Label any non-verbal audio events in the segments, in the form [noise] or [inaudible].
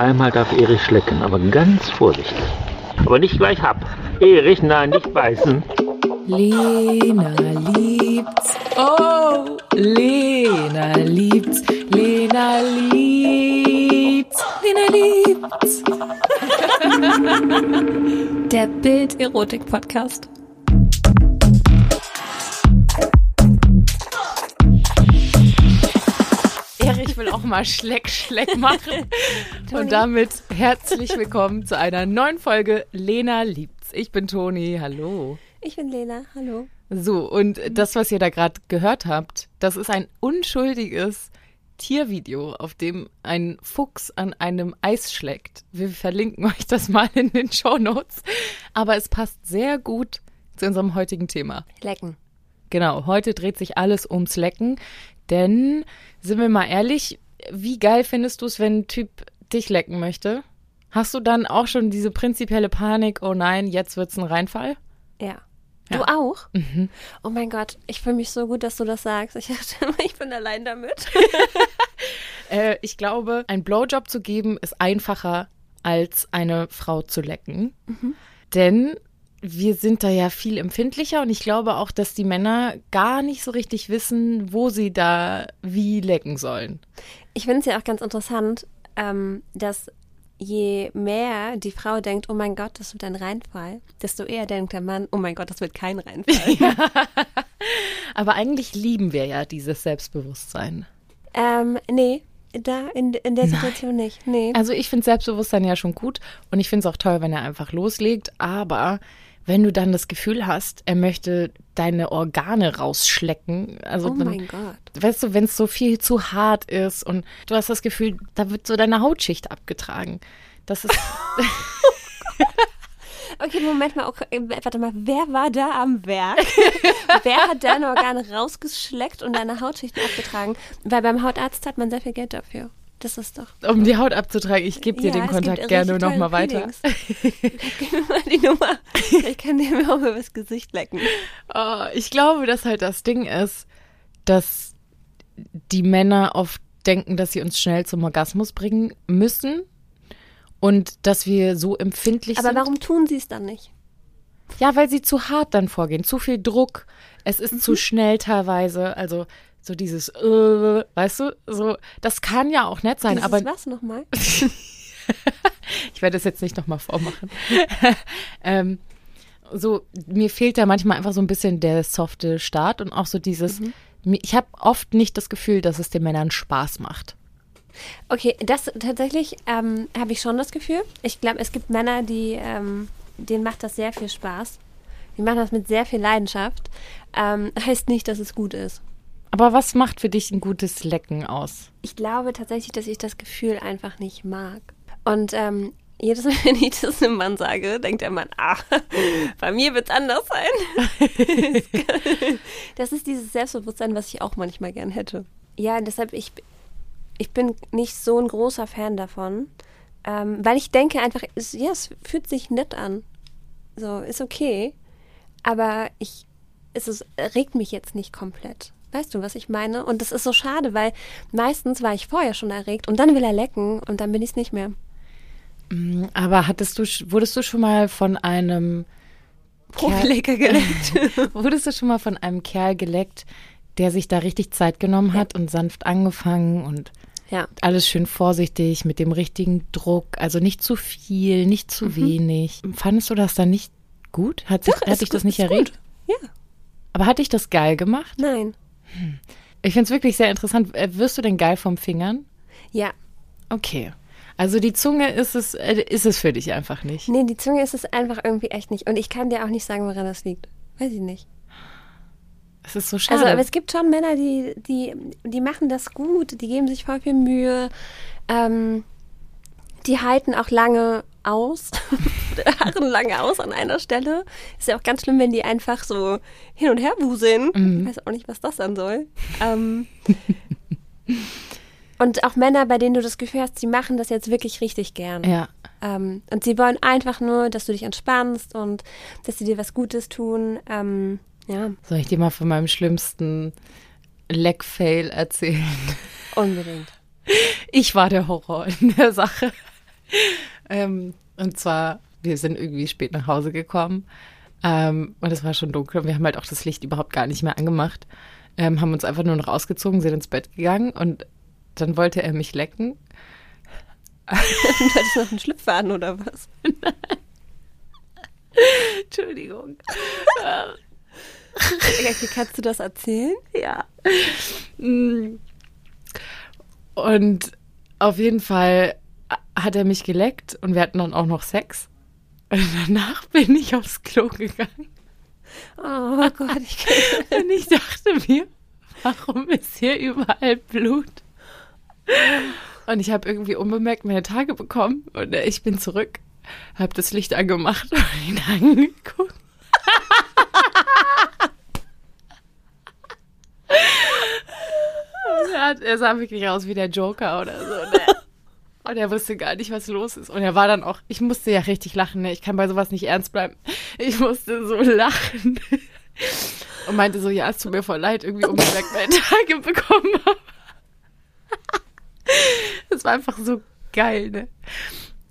Einmal darf Erich schlecken, aber ganz vorsichtig. Aber nicht gleich hab. Erich, nein, nicht beißen. Lena liebt's. Oh, Lena liebt's. Lena liebt's. Lena liebt's. [laughs] Der Bild-Erotik-Podcast. Erich will auch mal Schleck, Schleck machen. [laughs] Und damit herzlich willkommen zu einer neuen Folge Lena liebt's. Ich bin Toni, hallo. Ich bin Lena, hallo. So, und das, was ihr da gerade gehört habt, das ist ein unschuldiges Tiervideo, auf dem ein Fuchs an einem Eis schlägt. Wir verlinken euch das mal in den Show Notes. Aber es passt sehr gut zu unserem heutigen Thema. Lecken. Genau, heute dreht sich alles ums Lecken. Denn, sind wir mal ehrlich, wie geil findest du es, wenn ein Typ dich lecken möchte? Hast du dann auch schon diese prinzipielle Panik, oh nein, jetzt wird's ein Reinfall? Ja. Ja. Du auch? Mhm. Oh mein Gott, ich fühle mich so gut, dass du das sagst. Ich [laughs] dachte immer, ich bin allein damit. [laughs] Äh, ich glaube, ein Blowjob zu geben ist einfacher, als eine Frau zu lecken. Denn wir sind da ja viel empfindlicher und ich glaube auch, dass die Männer gar nicht so richtig wissen, wo sie da wie lecken sollen. Ich finde es ja auch ganz interessant, ähm, dass je mehr die Frau denkt, oh mein Gott, das wird ein Reinfall, desto eher denkt der Mann, oh mein Gott, das wird kein Reinfall. [laughs] Aber eigentlich lieben wir ja dieses Selbstbewusstsein. ähm, nee, da in, in der Situation nicht. Nee. Also ich finde Selbstbewusstsein ja schon gut und ich finde es auch toll, wenn er einfach loslegt. Aber wenn du dann das Gefühl hast, er möchte deine Organe rausschlecken, also oh dann, mein Gott. weißt du, wenn es so viel zu hart ist und du hast das Gefühl, da wird so deine Hautschicht abgetragen. Das ist [laughs] Okay, Moment mal, okay, warte mal, wer war da am Werk? [laughs] wer hat deine Organe rausgeschleckt und deine Hautschichten abgetragen? Weil beim Hautarzt hat man sehr viel Geld dafür. Das ist doch. um die Haut abzutragen. Ich gebe dir Ja, den Kontakt gerne nochmal weiter. [laughs] Gib mir mal die Nummer. Ich kann dir mir auch mal das Gesicht lecken. Oh, ich glaube, dass halt das Ding ist, dass die Männer oft denken, dass sie uns schnell zum Orgasmus bringen müssen und dass wir so empfindlich Aber sind. warum tun sie es dann nicht? Ja, weil sie zu hart dann vorgehen, zu viel Druck. Es ist Mhm. zu schnell teilweise. Also so dieses, äh, weißt du, so das kann ja auch nett sein, Dieses aber was nochmal? [laughs] ich werde es jetzt nicht nochmal vormachen. [laughs] ähm, so, mir fehlt da manchmal einfach so ein bisschen der softe Start und auch so dieses, Mhm. ich habe oft nicht das Gefühl, dass es den Männern Spaß macht. Okay, das tatsächlich ähm, habe ich schon das Gefühl. Ich glaube, es gibt Männer, die ähm, denen macht das sehr viel Spaß. Die machen das mit sehr viel Leidenschaft. Ähm, [laughs] heißt nicht, dass es gut ist. Aber was macht für dich ein gutes Lecken aus? Ich glaube tatsächlich, dass ich das Gefühl einfach nicht mag. Und ähm, jedes Mal, [laughs] wenn ich das einem Mann sage, denkt der Mann, ah, [laughs] bei mir wird es anders sein. [laughs] das ist dieses Selbstbewusstsein, was ich auch manchmal gern hätte. Ja, deshalb, ich, ich bin nicht so ein großer Fan davon, ähm, weil ich denke einfach, es, ja, es fühlt sich nett an. So, ist okay. Aber ich, es ist, regt mich jetzt nicht komplett. Weißt du, was ich meine? Und das ist so schade, weil meistens war ich vorher schon erregt und dann will er lecken und dann bin ich es nicht mehr. Aber hattest du, wurdest du schon mal von einem Profilecker geleckt. [laughs] Wurdest du schon mal von einem Kerl geleckt, der sich da richtig Zeit genommen hat und sanft angefangen und ja. alles schön vorsichtig mit dem richtigen Druck, also nicht zu viel, nicht zu wenig. Fandest du das dann nicht gut? Hat, sich, Mhm. Doch, hat dich das gut, nicht ist erregt? gut. Ja. Aber hat dich das geil gemacht? Nein. Ich finde es wirklich sehr interessant. Äh, Wirst du denn geil vom Fingern? Ja. Okay. Also die Zunge ist es, äh, ist es für dich einfach nicht. Nee, die Zunge ist es einfach irgendwie echt nicht. Und ich kann dir auch nicht sagen, woran das liegt. Weiß ich nicht. Es ist so schade. Also, aber es gibt schon Männer, die, die, die machen das gut, die geben sich voll viel Mühe. Ähm, die halten auch lange aus, [laughs] harren lange aus an einer Stelle. Ist ja auch ganz schlimm, wenn die einfach so hin und her wuseln. Ich weiß auch nicht, was das dann soll. Ähm, [laughs] und auch Männer, bei denen du das Gefühl hast, die machen das jetzt wirklich richtig gern. ja. Ähm, und sie wollen einfach nur, dass du dich entspannst und dass sie dir was Gutes tun. Ähm, ja, Soll ich dir mal von meinem schlimmsten Leck-Fail erzählen? unbedingt. Ich war der Horror in der Sache. [laughs] ähm, und zwar, wir sind irgendwie spät nach Hause gekommen ähm, und es war schon dunkel und wir haben halt auch das Licht überhaupt gar nicht mehr angemacht. Ähm, haben uns einfach nur noch ausgezogen, sind ins Bett gegangen und dann wollte er mich lecken. du hattest noch einen Schlüpfer oder was? [laughs] Entschuldigung. [laughs] Kannst du das erzählen? Ja. Und auf jeden Fall hat er mich geleckt und wir hatten dann auch noch Sex. Und danach bin ich aufs Klo gegangen. Oh Gott, ich kann [laughs] Und ich dachte mir, warum ist hier überall Blut? Und ich habe irgendwie unbemerkt meine Tage bekommen und ich bin zurück, habe das Licht angemacht und ihn [laughs] angeguckt. [laughs] er, sah wirklich aus wie der Joker oder so. Ne? Und er wusste gar nicht, was los ist. Und er war dann auch, ich musste ja richtig lachen, ne? Ich kann bei sowas nicht ernst bleiben. Ich musste so lachen. Und meinte so, ja, es tut mir voll leid, irgendwie unbemerkt meine Tage bekommen habe. Das war einfach so geil, ne?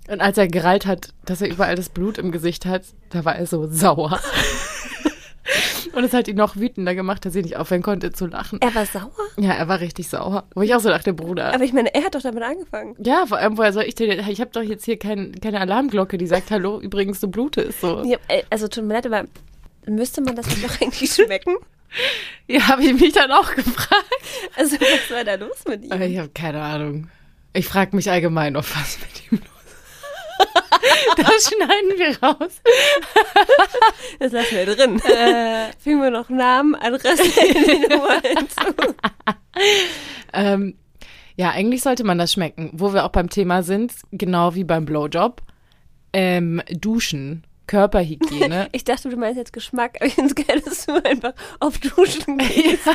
Und als er gereilt hat, dass er überall das Blut im Gesicht hat, da war er so sauer. Und es hat ihn noch wütender gemacht, dass er nicht aufhören konnte zu lachen. Er war sauer? Ja, er war richtig sauer. Wo ich auch so dachte, Bruder. Aber ich meine, er hat doch damit angefangen. Ja, vor allem, woher soll ich denn? Ich habe doch jetzt hier kein, keine Alarmglocke, die sagt, hallo, übrigens, du blutest. So. Ja, äh, also tut mir leid, aber müsste man das doch eigentlich schmecken? [laughs] Ja, habe ich mich dann auch gefragt. Also, was war da los mit ihm? Ich habe keine Ahnung. Ich frage mich allgemein, ob was mit ihm los ist. [laughs] Das schneiden wir raus. Das lassen wir drin. Äh, Fügen wir noch Namen, Adresse, [laughs] Nummer hinzu. ähm, ja, eigentlich sollte man das schmecken. Wo wir auch beim Thema sind, genau wie beim Blowjob. Ähm, duschen. Körperhygiene. [laughs] Ich dachte, du meinst jetzt Geschmack, aber ich finde es geil, dass du einfach auf Duschen gehst. ja,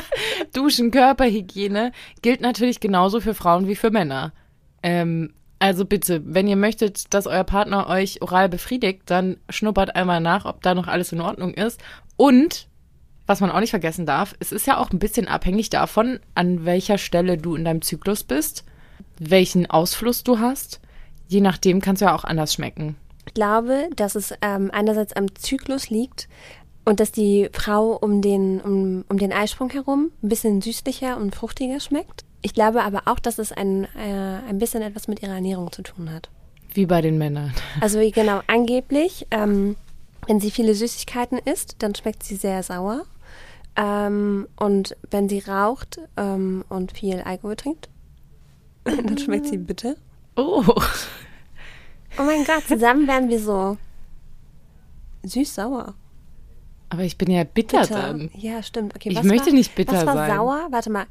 Duschen, Körperhygiene gilt natürlich genauso für Frauen wie für Männer. Ähm, also bitte, wenn ihr möchtet, dass euer Partner euch oral befriedigt, dann schnuppert einmal nach, ob da noch alles in Ordnung ist. Und, was man auch nicht vergessen darf, es ist ja auch ein bisschen abhängig davon, an welcher Stelle du in deinem Zyklus bist, welchen Ausfluss du hast. Je nachdem kannst du ja auch anders schmecken. Ich glaube, dass es ähm, einerseits am Zyklus liegt und dass die Frau um den, um, um den Eisprung herum ein bisschen süßlicher und fruchtiger schmeckt. Ich glaube aber auch, dass es ein, äh, ein bisschen etwas mit ihrer Ernährung zu tun hat. Wie bei den Männern. [laughs] Also genau, angeblich, ähm, wenn sie viele Süßigkeiten isst, dann schmeckt sie sehr sauer. Ähm, und wenn sie raucht ähm, und viel Alkohol trinkt, [laughs] dann schmeckt sie bitter. Oh. Oh mein Gott, zusammen werden wir so süß-sauer. Aber ich bin ja bitter, bitter. dann. Ja, stimmt. Okay, ich möchte war, nicht bitter was war sein. sauer? Warte mal.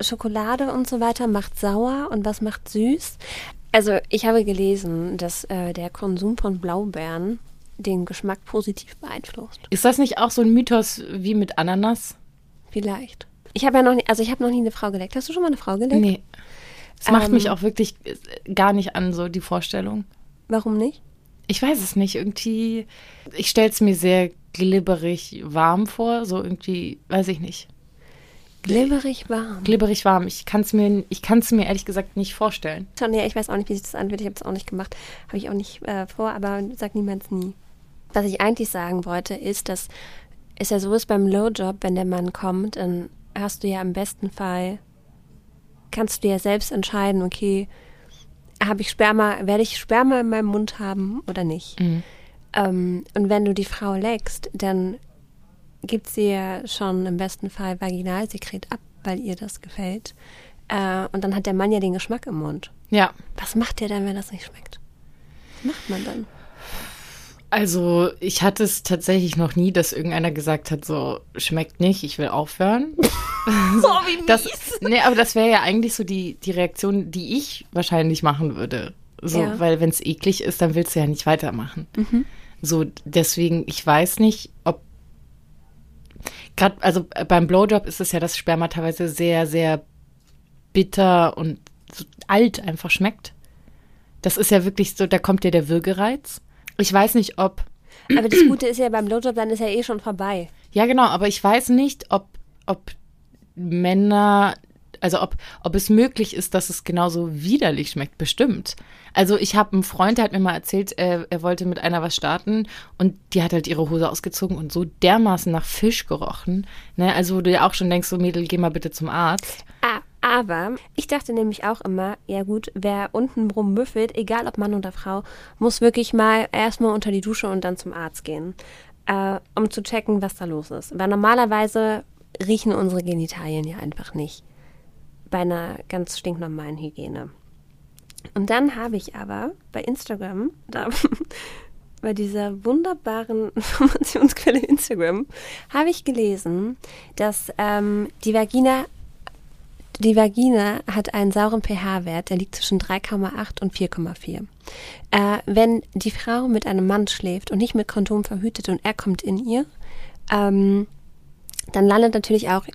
Schokolade und so weiter macht sauer und was macht süß? Also ich habe gelesen, dass äh, der Konsum von Blaubeeren den Geschmack positiv beeinflusst. Ist das nicht auch so ein Mythos wie mit Ananas? Vielleicht. Ich habe ja noch nie, also ich habe noch nie eine Frau geleckt. Hast du schon mal eine Frau geleckt? Nee. Es macht ähm, mich auch wirklich gar nicht an, so die Vorstellung. Warum nicht? Ich weiß es nicht. Irgendwie, ich stelle es mir sehr glibberig warm vor. So irgendwie, weiß ich nicht. Glibberig warm. Glibberig warm. Ich kann es mir, mir ehrlich gesagt nicht vorstellen. Schon, ja, ich weiß auch nicht, wie sich das anfühlt. Ich habe es auch nicht gemacht. Habe ich auch nicht äh, vor, aber sag niemals nie. Was ich eigentlich sagen wollte, ist, dass es ja so ist beim Lowjob, wenn der Mann kommt, dann hast du ja im besten Fall, kannst du ja selbst entscheiden, okay, habe ich Sperma, werde ich Sperma in meinem Mund haben oder nicht? Mhm. Ähm, und wenn du die Frau leckst, dann gibt sie ja schon im besten Fall Vaginalsekret ab, weil ihr das gefällt. Äh, und dann hat der Mann ja den Geschmack im Mund. Ja. Was macht der dann, wenn das nicht schmeckt? Was macht man dann? Also, ich hatte es tatsächlich noch nie, dass irgendeiner gesagt hat, so, schmeckt nicht, ich will aufhören. [laughs] so, wie mies. Das, nee, aber das wäre ja eigentlich so die, die Reaktion, die ich wahrscheinlich machen würde. So, ja. weil wenn es eklig ist, dann willst du ja nicht weitermachen. Mhm. So, deswegen, ich weiß nicht, ob gerade, also äh, beim Blowjob ist es ja, dass Sperma teilweise sehr, sehr bitter und so alt einfach schmeckt. Das ist ja wirklich so, da kommt ja der Würgereiz. Ich weiß nicht, ob. Aber das Gute ist ja beim Blowjob, dann ist ja eh schon vorbei. Ja, genau, aber ich weiß nicht, ob, ob Männer Also ob, ob es möglich ist, dass es genauso widerlich schmeckt, bestimmt. Also ich habe einen Freund, der hat mir mal erzählt, er, er wollte mit einer was starten und die hat halt ihre Hose ausgezogen und so dermaßen nach Fisch gerochen. Ne? Also wo du ja auch schon denkst, so Mädel, geh mal bitte zum Arzt. Ah, aber ich dachte nämlich auch immer, ja gut, wer unten rum müffelt, egal ob Mann oder Frau, muss wirklich mal erstmal unter die Dusche und dann zum Arzt gehen, äh, um zu checken, was da los ist. Weil normalerweise riechen unsere Genitalien ja einfach nicht bei einer ganz stinknormalen Hygiene. Und dann habe ich aber bei Instagram, [laughs] da, bei dieser wunderbaren [laughs] Informationsquelle Instagram, habe ich gelesen, dass ähm, die Vagina die Vagina hat einen sauren pH-Wert, der liegt zwischen 3,8 und 4,4. Äh, wenn die Frau mit einem Mann schläft und nicht mit Kondom verhütet und er kommt in ihr, ähm, dann landet natürlich auch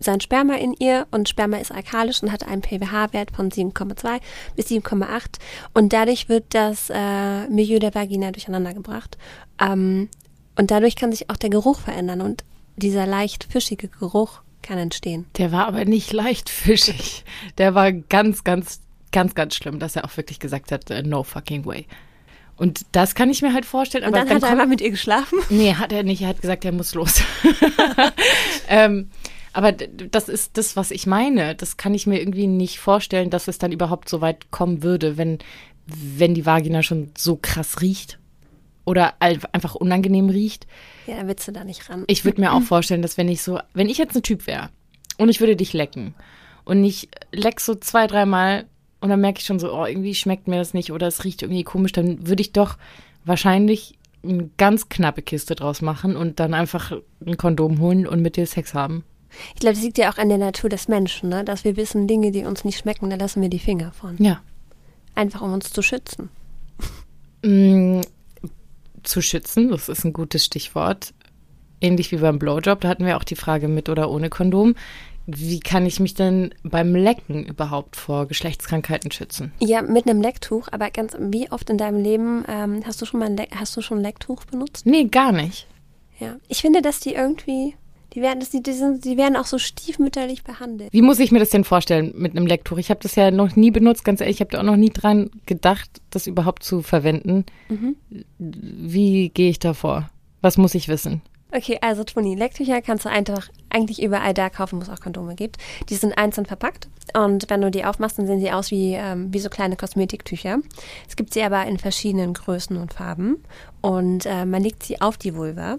sein Sperma in ihr und Sperma ist alkalisch und hat einen pH-Wert von 7,2 bis 7,8 und dadurch wird das äh, Milieu der Vagina durcheinander gebracht ähm, und dadurch kann sich auch der Geruch verändern und dieser leicht fischige Geruch kann entstehen. Der war aber nicht leicht fischig. Der war ganz, ganz, ganz, ganz schlimm, dass er auch wirklich gesagt hat, uh, no fucking way. Und das kann ich mir halt vorstellen. Und aber dann, hat er einfach mit ihr geschlafen? Nee, hat er nicht. Er hat gesagt, er muss los. [laughs] ähm, aber das ist das, was ich meine. Das kann ich mir irgendwie nicht vorstellen, dass es dann überhaupt so weit kommen würde, wenn, wenn die Vagina schon so krass riecht. Oder einfach unangenehm riecht. Ja, dann willst du da nicht ran. Ich würde mir auch [laughs] vorstellen, dass wenn ich so, wenn ich jetzt ein Typ wäre und ich würde dich lecken und ich leck so zwei, dreimal und dann merke ich schon so, oh, irgendwie schmeckt mir das nicht oder es riecht irgendwie komisch, dann würde ich doch wahrscheinlich eine ganz knappe Kiste draus machen und dann einfach ein Kondom holen und mit dir Sex haben. Ich glaube, das liegt ja auch an der Natur des Menschen, ne? dass wir wissen, Dinge, die uns nicht schmecken, da lassen wir die Finger von. Ja. Einfach um uns zu schützen. Mm, zu schützen, das ist ein gutes Stichwort. Ähnlich wie beim Blowjob, da hatten wir auch die Frage mit oder ohne Kondom. Wie kann ich mich denn beim Lecken überhaupt vor Geschlechtskrankheiten schützen? Ja, mit einem Lecktuch, aber ganz, wie oft in deinem Leben ähm, hast du schon mal ein Le hast du schon ein Lecktuch benutzt? Nee, gar nicht. Ja. Ich finde, dass die irgendwie, die werden, dass die, die, werden auch so stiefmütterlich behandelt. Wie muss ich mir das denn vorstellen mit einem Lecktuch? Ich habe das ja noch nie benutzt, ganz ehrlich, ich habe da auch noch nie dran gedacht, das überhaupt zu verwenden. Wie gehe ich da vor? Was muss ich wissen? Okay, also Toni, Lecktücher kannst du einfach eigentlich überall da kaufen, wo es auch Kondome gibt. Die sind einzeln verpackt und wenn du die aufmachst, dann sehen sie aus wie, ähm, wie so kleine Kosmetiktücher. Es gibt sie aber in verschiedenen Größen und Farben und äh, man legt sie auf die Vulva.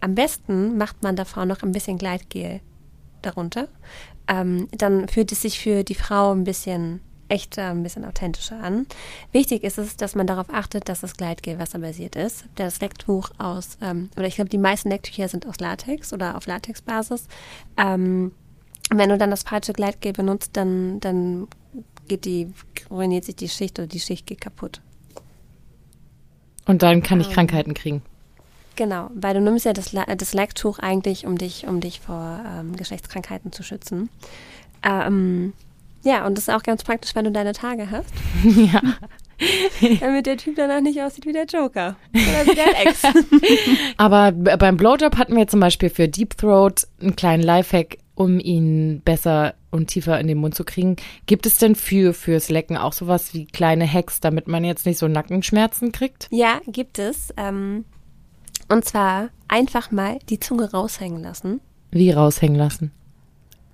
Am besten macht man davor noch ein bisschen Gleitgel darunter. Ähm, dann fühlt es sich für die Frau ein bisschen echter, ein bisschen authentischer an. Wichtig ist es, dass man darauf achtet, dass das Gleitgel wasserbasiert ist. Das Lecktuch aus, ähm, oder ich glaube, die meisten Lecktücher sind aus Latex oder auf Latexbasis. Ähm, wenn du dann das falsche Gleitgel benutzt, dann, dann geht die, ruiniert sich die Schicht oder die Schicht geht kaputt. Und dann kann ich Krankheiten kriegen. Genau, weil du nimmst ja das, das Lecktuch eigentlich, um dich, um dich vor ähm, Geschlechtskrankheiten zu schützen. Ähm, ja, und das ist auch ganz praktisch, wenn du deine Tage hast. [laughs] ja. [laughs] Damit der Typ danach nicht aussieht wie der Joker. Oder wie dein Ex. [laughs] Aber beim Blowjob hatten wir zum Beispiel für Deep Throat einen kleinen Lifehack, um ihn besser und tiefer in den Mund zu kriegen. Gibt es denn für fürs Lecken auch sowas wie kleine Hacks, damit man jetzt nicht so Nackenschmerzen kriegt? ja, gibt es. Ähm, und zwar einfach mal die Zunge raushängen lassen. Wie raushängen lassen?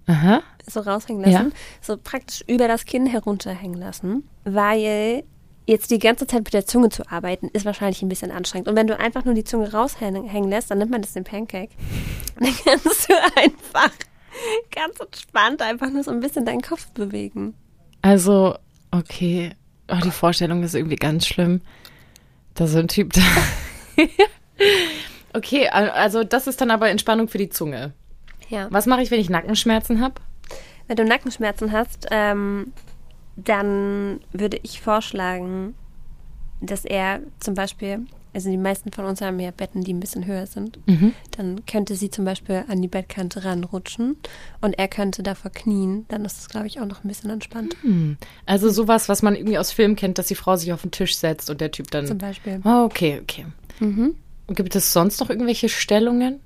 Aha. So raushängen lassen. Ja. So praktisch über das Kinn herunterhängen lassen. Weil jetzt die ganze Zeit mit der Zunge zu arbeiten, ist wahrscheinlich ein bisschen anstrengend. Und wenn du einfach nur die Zunge raushängen hängen lässt, dann nimmt man das den Pancake. [laughs] Dann kannst du einfach ganz entspannt einfach nur so ein bisschen deinen Kopf bewegen. Also, okay. Oh, die Vorstellung ist irgendwie ganz schlimm. Da so ein Typ da. [laughs] [laughs] okay, al- also das ist dann aber Entspannung für die Zunge. Ja. Was mache ich, wenn ich Nackenschmerzen habe? Wenn du Nackenschmerzen hast, ähm, dann würde ich vorschlagen, dass er zum Beispiel, also die meisten von uns haben ja Betten, die ein bisschen höher sind, dann könnte sie zum Beispiel an die Bettkante ranrutschen und er könnte davor knien. Dann ist es, glaube ich, auch noch ein bisschen entspannt. Also sowas, was man irgendwie aus Filmen kennt, dass die Frau sich auf den Tisch setzt und der Typ dann. Zum Beispiel. Oh, okay, okay. Gibt es sonst noch irgendwelche Stellungen?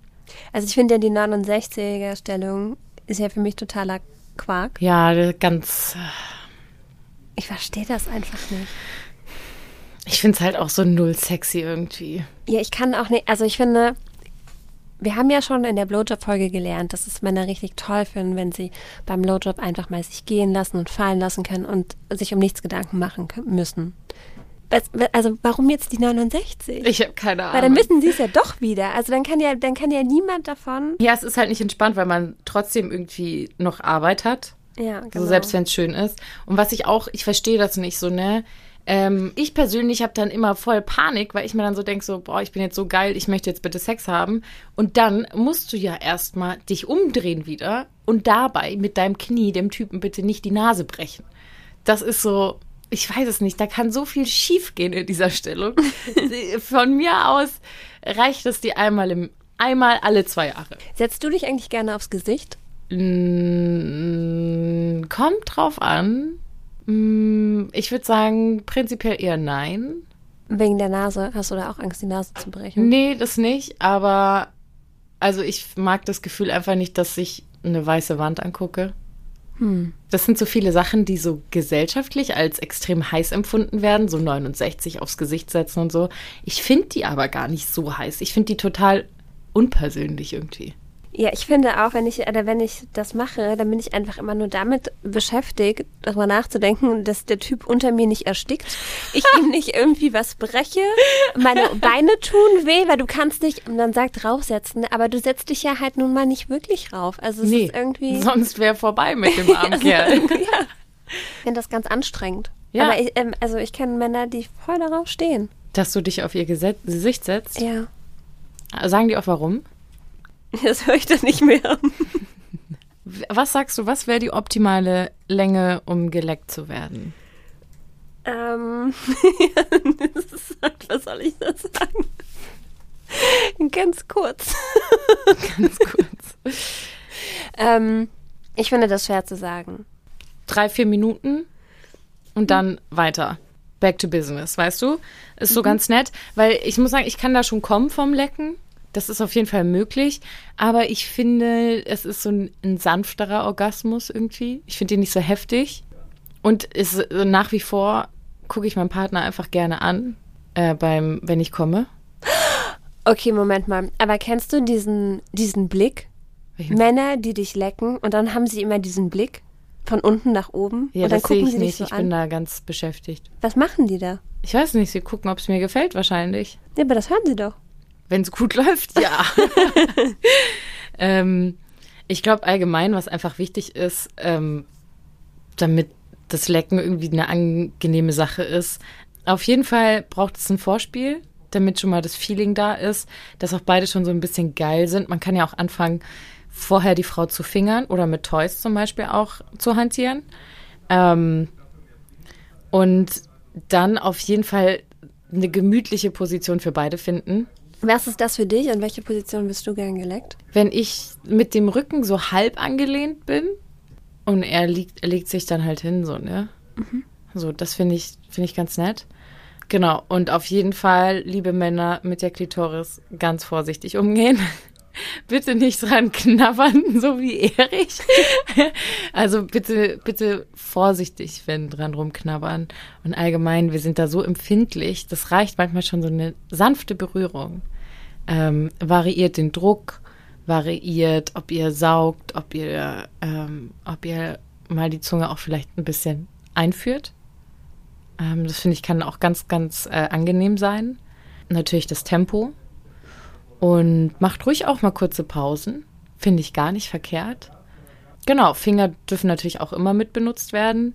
Also ich finde ja die 69er-Stellung ist ja für mich totaler Quark. Ja, ganz. Ich verstehe das einfach nicht. Ich finde es halt auch so null sexy irgendwie. Ja, ich kann auch nicht, also ich finde, wir haben ja schon in der Blowjob-Folge gelernt, dass es Männer richtig toll finden, wenn sie beim Blowjob einfach mal sich gehen lassen und fallen lassen können und sich um nichts Gedanken machen müssen. Also warum jetzt die 69? Ich habe keine Ahnung. Weil dann müssen sie es ja doch wieder. Also dann kann ja, dann kann ja niemand davon. Ja, es ist halt nicht entspannt, weil man trotzdem irgendwie noch Arbeit hat. Ja, genau. So selbst wenn es schön ist. Und was ich auch, ich verstehe das nicht so, ne? Ähm, ich persönlich habe dann immer voll Panik, weil ich mir dann so denke, so, boah, ich bin jetzt so geil, ich möchte jetzt bitte Sex haben. Und dann musst du ja erstmal dich umdrehen wieder und dabei mit deinem Knie dem Typen bitte nicht die Nase brechen. Das ist so, ich weiß es nicht, da kann so viel schiefgehen in dieser Stellung. Von mir aus reicht es dir einmal im einmal alle zwei Jahre. Setzt du dich eigentlich gerne aufs Gesicht? Mm, kommt drauf an. Mm, ich würde sagen, prinzipiell eher nein. Wegen der Nase? Hast du da auch Angst, die Nase zu brechen? Nee, das nicht, aber also ich mag das Gefühl einfach nicht, dass ich eine weiße Wand angucke. Hm. Das sind so viele Sachen, die so gesellschaftlich als extrem heiß empfunden werden, so 69 aufs Gesicht setzen und so. Ich finde die aber gar nicht so heiß. Ich finde die total unpersönlich irgendwie. Ja, ich finde auch, wenn ich, oder wenn ich das mache, dann bin ich einfach immer nur damit beschäftigt, darüber nachzudenken, dass der Typ unter mir nicht erstickt, ich ihm [laughs] nicht irgendwie was breche, meine Beine tun weh, weil du kannst dich, und dann sagt raufsetzen, aber du setzt dich ja halt nun mal nicht wirklich rauf. Also es Nee, ist irgendwie. sonst wäre vorbei mit dem [laughs] armen Kerl. [laughs] ja. Ich finde das ganz anstrengend. Ja. Aber ich, ähm, also ich kenne Männer, die voll darauf stehen. Dass du dich auf ihr Gesicht setzt. Ja. Sagen die auch warum? [laughs] Das höre ich dann nicht mehr. Was sagst du, was wäre die optimale Länge, um geleckt zu werden? Ähm, [laughs] das ist, was soll ich da sagen? Ganz kurz. [laughs] Ganz kurz. Ähm, ich finde das schwer zu sagen. Drei, vier Minuten und dann weiter. Back to business, weißt du? Ist so ganz nett, weil ich muss sagen, ich kann da schon kommen vom Lecken. Das ist auf jeden Fall möglich. Aber ich finde, es ist so ein, ein sanfterer Orgasmus irgendwie. Ich finde ihn nicht so heftig. Und ist, nach wie vor gucke ich meinen Partner einfach gerne an, äh, beim, wenn ich komme. Okay, Moment mal. Aber kennst du diesen, diesen Blick? Welchen? Männer, die dich lecken und dann haben sie immer diesen Blick von unten nach oben Ja, und dann das sehe ich sie nicht. so ich an. bin da ganz beschäftigt. Was machen die da? Ich weiß nicht, sie gucken, ob es mir gefällt wahrscheinlich. Ja, aber das hören sie doch. Wenn es gut [laughs] läuft, ja. [laughs] ähm, ich glaube allgemein, was einfach wichtig ist, ähm, damit das Lecken irgendwie eine angenehme Sache ist. Auf jeden Fall braucht es ein Vorspiel, damit schon mal das Feeling da ist, dass auch beide schon so ein bisschen geil sind. Man kann ja auch anfangen, vorher die Frau zu fingern oder mit Toys zum Beispiel auch zu hantieren. Ähm, und dann auf jeden Fall eine gemütliche Position für beide finden. Was ist das für dich und welche Position bist du gern geleckt? Wenn ich mit dem Rücken so halb angelehnt bin und er liegt, er legt sich dann halt hin, so, ne? So, das finde ich, finde ich ganz nett. Genau. Und auf jeden Fall, liebe Männer mit der Klitoris, ganz vorsichtig umgehen. Bitte nicht dran knabbern, [laughs] so wie Erich. also bitte, bitte vorsichtig, wenn dran rumknabbern. Und allgemein, wir sind da so empfindlich. Das reicht manchmal schon so eine sanfte Berührung. Ähm, variiert den Druck, variiert, ob ihr saugt, ob ihr, ähm, ob ihr mal die Zunge auch vielleicht ein bisschen einführt. Ähm, das finde ich kann auch ganz, ganz äh, angenehm sein. Natürlich das Tempo. Und macht ruhig auch mal kurze Pausen. Finde ich gar nicht verkehrt. Genau, Finger dürfen natürlich auch immer mit benutzt werden.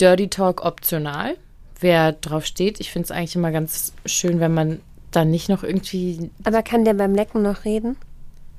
Dirty Talk optional. Wer drauf steht, ich finde es eigentlich immer ganz schön, wenn man dann nicht noch irgendwie, Aber kann der beim Lecken noch reden?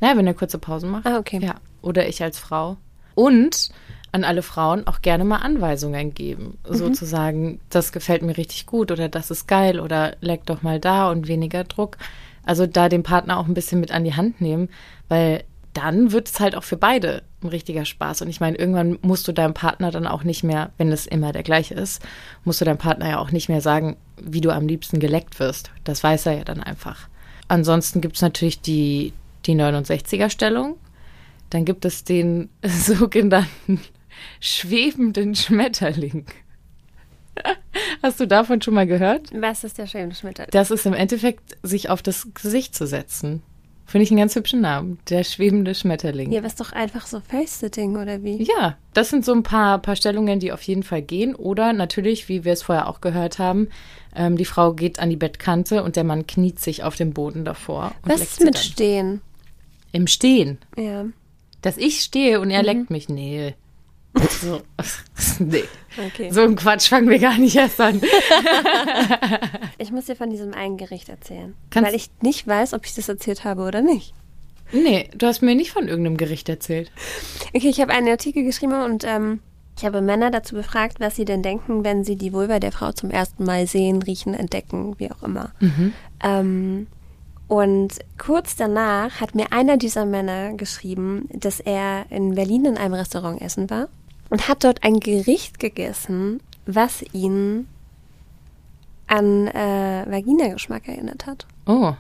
naja, wenn er kurze Pausen macht. Ah, okay. Ja, oder ich als Frau. Und an alle Frauen auch gerne mal Anweisungen geben. Sozusagen, das gefällt mir richtig gut oder das ist geil oder leck doch mal da und weniger Druck. Also da den Partner auch ein bisschen mit an die Hand nehmen, weil dann wird es halt auch für beide ein richtiger Spaß. Und ich meine, irgendwann musst du deinem Partner dann auch nicht mehr, wenn es immer der gleiche ist, musst du deinem Partner ja auch nicht mehr sagen, wie du am liebsten geleckt wirst. Das weiß er ja dann einfach. Ansonsten gibt es natürlich die, die 69er-Stellung. dann gibt es den [laughs] sogenannten schwebenden Schmetterling. Hast du davon schon mal gehört? Was ist der schöne Schmetterling? Das ist im Endeffekt, sich auf das Gesicht zu setzen. Finde ich einen ganz hübschen Namen. Der schwebende Schmetterling. Ja, ist doch einfach so Face-Sitting, oder wie? Ja, das sind so ein paar, paar Stellungen, die auf jeden Fall gehen. Oder natürlich, wie wir es vorher auch gehört haben, ähm, die Frau geht an die Bettkante und der Mann kniet sich auf dem Boden davor. Und Was ist mit dann. Stehen? Im Stehen. Ja, Dass ich stehe und er Mhm. leckt mich. Nee. So, [laughs] nee. okay. So ein Quatsch fangen wir gar nicht erst an. [laughs] Ich muss dir von diesem einen Gericht erzählen. Kannst- weil ich nicht weiß, ob ich das erzählt habe oder nicht. Nee, du hast mir nicht von irgendeinem Gericht erzählt. Okay, ich habe einen Artikel geschrieben und ähm, ich habe Männer dazu befragt, was sie denn denken, wenn sie die Vulva der Frau zum ersten Mal sehen, riechen, entdecken, wie auch immer. Ähm, und kurz danach hat mir einer dieser Männer geschrieben, dass er in Berlin in einem Restaurant essen war und hat dort ein Gericht gegessen, was ihn an äh, Vagina-Geschmack erinnert hat. Oh,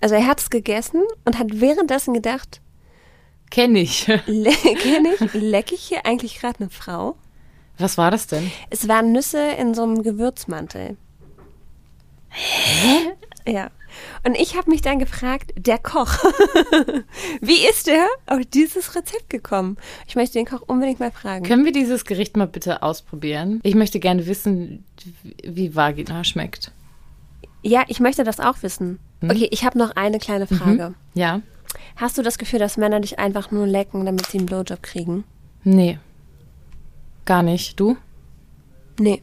Also er hat es gegessen und hat währenddessen gedacht, kenne ich. Kenn ich, [laughs] lecke ich hier eigentlich gerade eine Frau? Was war das denn? Es waren Nüsse in so einem Gewürzmantel. Hä? Ja. Und ich habe mich dann gefragt, der Koch, [laughs] wie ist der auf dieses Rezept gekommen? Ich möchte den Koch unbedingt mal fragen. Können wir dieses Gericht mal bitte ausprobieren? Ich möchte gerne wissen, wie Vagina schmeckt. Ja, ich möchte das auch wissen. Okay, ich habe noch eine kleine Frage. Ja? Hast du das Gefühl, dass Männer dich einfach nur lecken, damit sie einen Blowjob kriegen? Nee. Gar nicht. Du? Nee.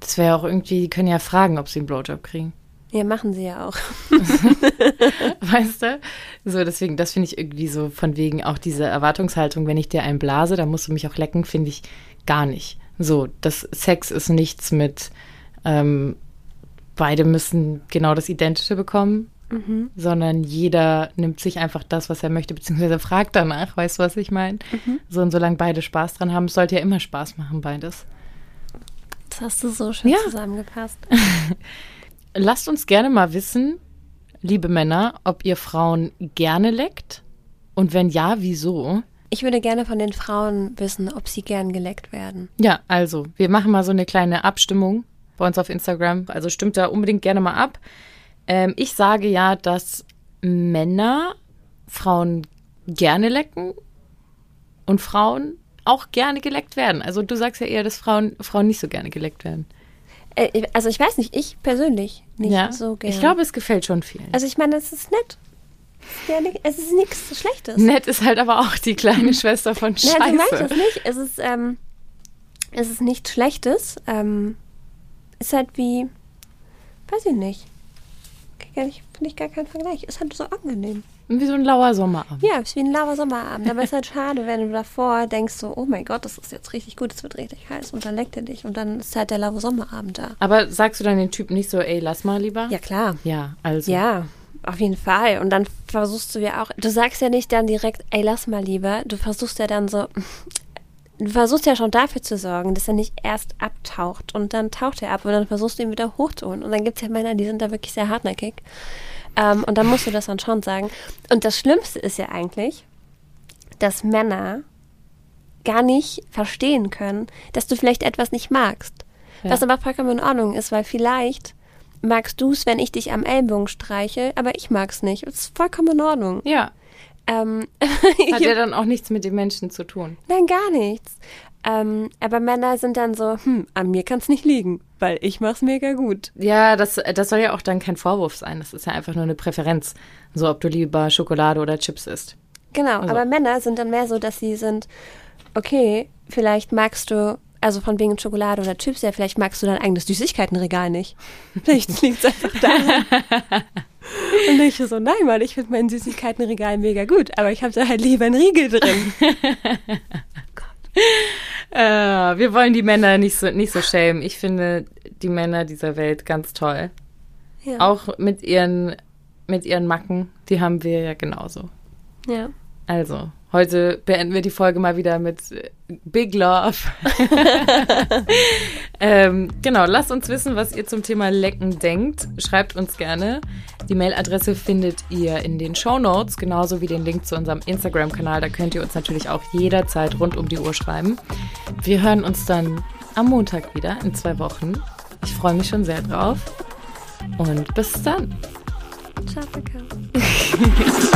Das wäre auch irgendwie, die können ja fragen, ob sie einen Blowjob kriegen. Ja, machen sie ja auch. [laughs] Weißt du? So, deswegen, das finde ich irgendwie so von wegen auch diese Erwartungshaltung, wenn ich dir einen blase, dann musst du mich auch lecken, finde ich gar nicht. So, das Sex ist nichts mit, ähm, beide müssen genau das Identische bekommen, sondern jeder nimmt sich einfach das, was er möchte, beziehungsweise fragt danach, weißt du, was ich meine? So, und solange beide Spaß dran haben, es sollte ja immer Spaß machen, beides. Das hast du so schön Ja. zusammengepasst. [laughs] Lasst uns gerne mal wissen, liebe Männer, ob ihr Frauen gerne leckt und wenn ja, wieso? Ich würde gerne von den Frauen wissen, ob sie gern geleckt werden. Ja, also, wir machen mal so eine kleine Abstimmung bei uns auf Instagram. Also stimmt da unbedingt gerne mal ab. Ähm, ich sage ja, dass Männer Frauen gerne lecken und Frauen auch gerne geleckt werden. Also du sagst ja eher, dass Frauen, Frauen nicht so gerne geleckt werden. Äh, also ich weiß nicht, ich persönlich nicht ja, so gern. ich glaube, es gefällt schon vielen. Also ich meine, es ist nett. Ja, es ist nichts Schlechtes. Nett ist halt aber auch die kleine [laughs] Schwester von Nein, so meine ich Scheiße. das nicht. Es ist, ähm, es ist nichts Schlechtes. Ähm, ist halt wie, weiß ich nicht. Finde ich gar keinen Vergleich. Ist halt so angenehm. Wie so ein lauer Sommerabend. Ja, ist wie ein lauer Sommerabend. Aber es ist halt schade, wenn du davor denkst so, oh mein Gott, das ist jetzt richtig gut, es wird richtig heiß und dann leckt er dich und dann ist halt der laue Sommerabend da. Aber sagst du dann den Typen nicht so, ey, lass mal lieber? Ja, klar. Ja, also. Ja, auf jeden Fall. Und dann versuchst du ja auch, du sagst ja nicht dann direkt, ey, lass mal lieber. Du versuchst ja dann so, du versuchst ja schon dafür zu sorgen, dass er nicht erst abtaucht und dann taucht er ab und dann versuchst du ihn wieder hochzuholen. Und dann gibt es ja Männer, die sind da wirklich sehr hartnäckig. Ähm, und dann musst du das dann schon sagen. Und das Schlimmste ist ja eigentlich, dass Männer gar nicht verstehen können, dass du vielleicht etwas nicht magst. Ja. Was aber vollkommen in Ordnung ist, weil vielleicht magst du es, wenn ich dich am Ellbogen streiche, aber ich mag es nicht. Das ist vollkommen in Ordnung. Ja, Ähm, [laughs] hat ja dann auch nichts mit den Menschen zu tun. Nein, gar nichts. Ähm, aber Männer sind dann so, hm, an mir kann es nicht liegen, weil ich mach's mega gut. Ja, das, das soll ja auch dann kein Vorwurf sein. Das ist ja einfach nur eine Präferenz. So, ob du lieber Schokolade oder Chips isst. Genau, Also- aber Männer sind dann mehr so, dass sie sind, okay, vielleicht magst du, also von wegen Schokolade oder Chips, ja, vielleicht magst du dein eigenes Süßigkeitenregal nicht. Vielleicht [laughs] liegt es einfach da. Und ich so, nein, Mann, ich finde mein Süßigkeitenregal mega gut, aber ich habe da halt lieber einen Riegel drin. [laughs] [laughs] Äh, wir wollen die Männer nicht so, nicht so schämen. Ich finde die Männer dieser Welt ganz toll. Ja. Auch mit ihren, mit ihren Macken, die haben wir ja genauso. ja. Also, Heute beenden wir die Folge mal wieder mit äh, Big Love. [laughs] ähm, genau, lasst uns wissen, was ihr zum Thema Lecken denkt. Schreibt uns gerne. Die Mailadresse findet ihr in den Show Notes, genauso wie den Link zu unserem Instagram-Kanal. Da könnt ihr uns natürlich auch jederzeit rund um die Uhr schreiben. Wir hören uns dann am Montag wieder in zwei Wochen. Ich freue mich schon sehr drauf. Und bis dann. Ciao, Kakao. [laughs]